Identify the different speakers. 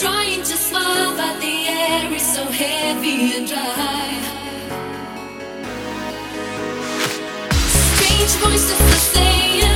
Speaker 1: Trying to smile, but the air is so heavy and dry. Strange voices are saying.